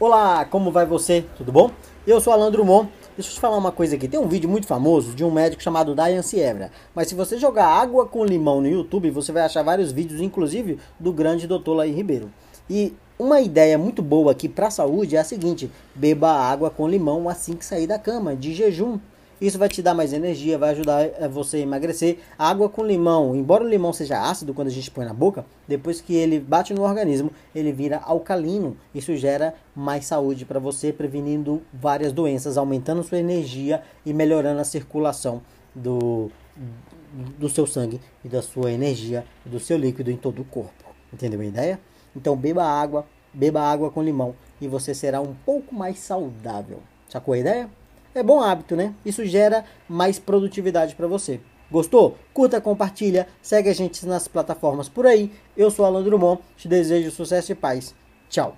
Olá, como vai você? Tudo bom? Eu sou Alan Drummond. Deixa eu te falar uma coisa aqui. Tem um vídeo muito famoso de um médico chamado Diane Siebra. Mas se você jogar água com limão no YouTube, você vai achar vários vídeos, inclusive do grande Dr. Laí Ribeiro. E uma ideia muito boa aqui para a saúde é a seguinte: beba água com limão assim que sair da cama, de jejum. Isso vai te dar mais energia, vai ajudar eh, você a emagrecer. água com limão, embora o limão seja ácido quando a gente põe na boca, depois que ele bate no organismo, ele vira alcalino. Isso gera mais saúde para você, prevenindo várias doenças, aumentando sua energia e melhorando a circulação do, do seu sangue e da sua energia, do seu líquido em todo o corpo. Entendeu a ideia? Então beba água, beba água com limão e você será um pouco mais saudável. Sacou a ideia? É bom hábito, né? Isso gera mais produtividade para você. Gostou? Curta, compartilha, segue a gente nas plataformas por aí. Eu sou Alan Drummond, te desejo sucesso e paz. Tchau.